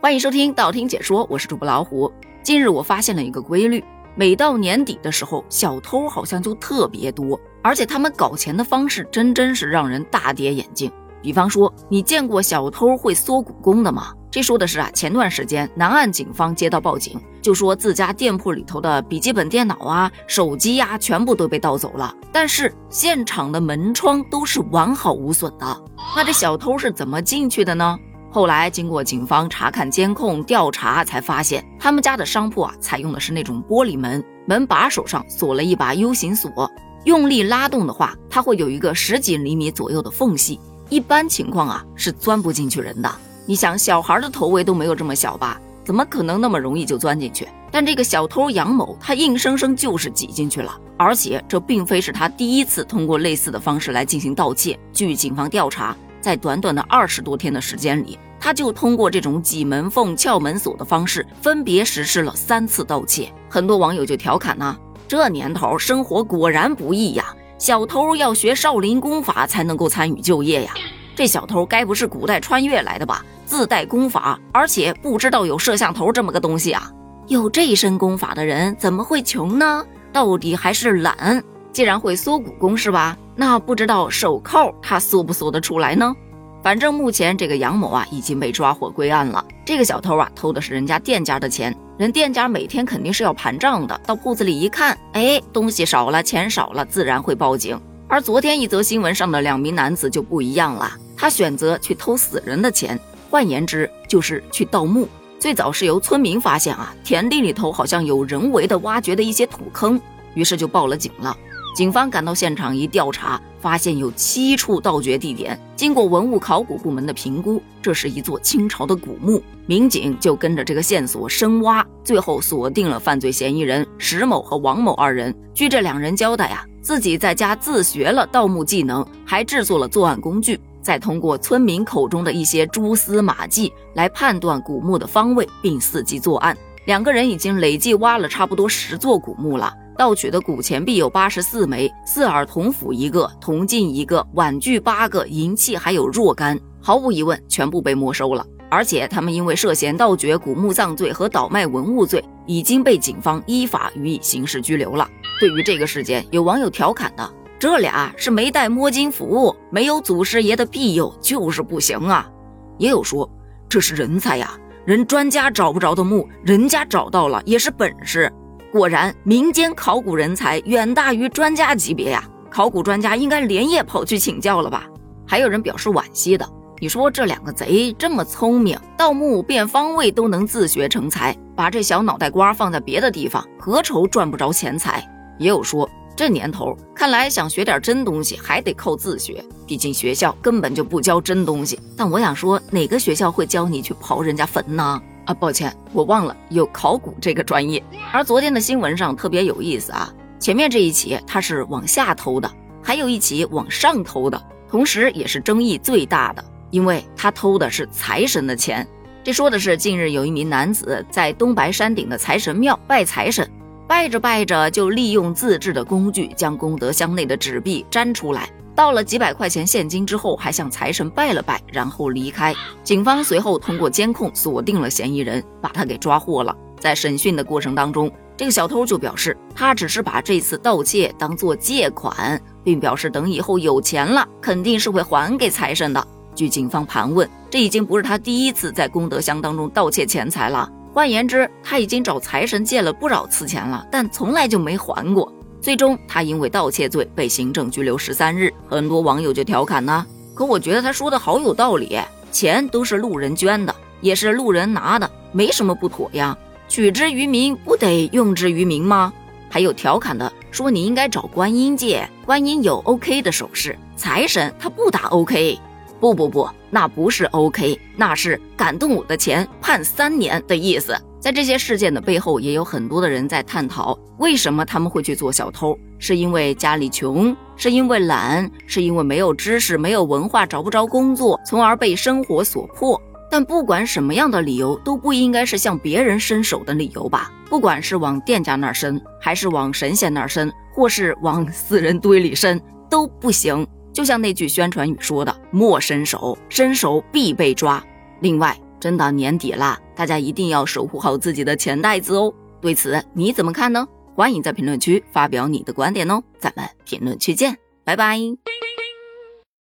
欢迎收听道听解说，我是主播老虎。近日我发现了一个规律，每到年底的时候，小偷好像就特别多，而且他们搞钱的方式真真是让人大跌眼镜。比方说，你见过小偷会缩骨功的吗？这说的是啊，前段时间南岸警方接到报警，就说自家店铺里头的笔记本电脑啊、手机呀，全部都被盗走了，但是现场的门窗都是完好无损的。那这小偷是怎么进去的呢？后来经过警方查看监控调查，才发现他们家的商铺啊，采用的是那种玻璃门，门把手上锁了一把 U 型锁，用力拉动的话，它会有一个十几厘米左右的缝隙，一般情况啊是钻不进去人的。你想，小孩的头围都没有这么小吧？怎么可能那么容易就钻进去？但这个小偷杨某，他硬生生就是挤进去了，而且这并非是他第一次通过类似的方式来进行盗窃。据警方调查。在短短的二十多天的时间里，他就通过这种挤门缝、撬门锁的方式，分别实施了三次盗窃。很多网友就调侃呢：“这年头生活果然不易呀，小偷要学少林功法才能够参与就业呀。这小偷该不是古代穿越来的吧？自带功法，而且不知道有摄像头这么个东西啊？有这身功法的人怎么会穷呢？到底还是懒。既然会缩骨功是吧？”那不知道手铐他缩不缩得出来呢？反正目前这个杨某啊已经被抓获归案了。这个小偷啊偷的是人家店家的钱，人店家每天肯定是要盘账的。到铺子里一看，哎，东西少了，钱少了，自然会报警。而昨天一则新闻上的两名男子就不一样了，他选择去偷死人的钱，换言之就是去盗墓。最早是由村民发现啊，田地里头好像有人为的挖掘的一些土坑，于是就报了警了。警方赶到现场一调查，发现有七处盗掘地点。经过文物考古部门的评估，这是一座清朝的古墓。民警就跟着这个线索深挖，最后锁定了犯罪嫌疑人石某和王某二人。据这两人交代啊，自己在家自学了盗墓技能，还制作了作案工具，再通过村民口中的一些蛛丝马迹来判断古墓的方位，并伺机作案。两个人已经累计挖了差不多十座古墓了。盗取的古钱币有八十四枚，四耳铜斧一个，铜镜一个，碗具八个，银器还有若干，毫无疑问全部被没收了。而且他们因为涉嫌盗掘古墓葬罪和倒卖文物罪，已经被警方依法予以刑事拘留了。对于这个事件，有网友调侃的：“这俩是没带摸金符，没有祖师爷的庇佑就是不行啊。”也有说这是人才呀，人专家找不着的墓，人家找到了也是本事。果然，民间考古人才远大于专家级别呀！考古专家应该连夜跑去请教了吧？还有人表示惋惜的，你说这两个贼这么聪明，盗墓变方位都能自学成才，把这小脑袋瓜放在别的地方，何愁赚不着钱财？也有说，这年头看来想学点真东西还得靠自学，毕竟学校根本就不教真东西。但我想说，哪个学校会教你去刨人家坟呢？啊，抱歉，我忘了有考古这个专业。而昨天的新闻上特别有意思啊，前面这一起他是往下偷的，还有一起往上偷的，同时也是争议最大的，因为他偷的是财神的钱。这说的是近日有一名男子在东白山顶的财神庙拜财神，拜着拜着就利用自制的工具将功德箱内的纸币粘出来。到了几百块钱现金之后，还向财神拜了拜，然后离开。警方随后通过监控锁定了嫌疑人，把他给抓获了。在审讯的过程当中，这个小偷就表示，他只是把这次盗窃当做借款，并表示等以后有钱了，肯定是会还给财神的。据警方盘问，这已经不是他第一次在功德箱当中盗窃钱财了。换言之，他已经找财神借了不少次钱了，但从来就没还过。最终，他因为盗窃罪被行政拘留十三日。很多网友就调侃呢，可我觉得他说的好有道理，钱都是路人捐的，也是路人拿的，没什么不妥呀。取之于民，不得用之于民吗？还有调侃的说你应该找观音借，观音有 OK 的手势，财神他不打 OK。不不不，那不是 OK，那是感动我的钱判三年的意思。在这些事件的背后，也有很多的人在探讨，为什么他们会去做小偷？是因为家里穷，是因为懒，是因为没有知识、没有文化，找不着工作，从而被生活所迫。但不管什么样的理由，都不应该是向别人伸手的理由吧？不管是往店家那儿伸，还是往神仙那儿伸，或是往死人堆里伸，都不行。就像那句宣传语说的：“莫伸手，伸手必被抓。”另外。真到年底啦，大家一定要守护好自己的钱袋子哦。对此你怎么看呢？欢迎在评论区发表你的观点哦，咱们评论区见，拜拜。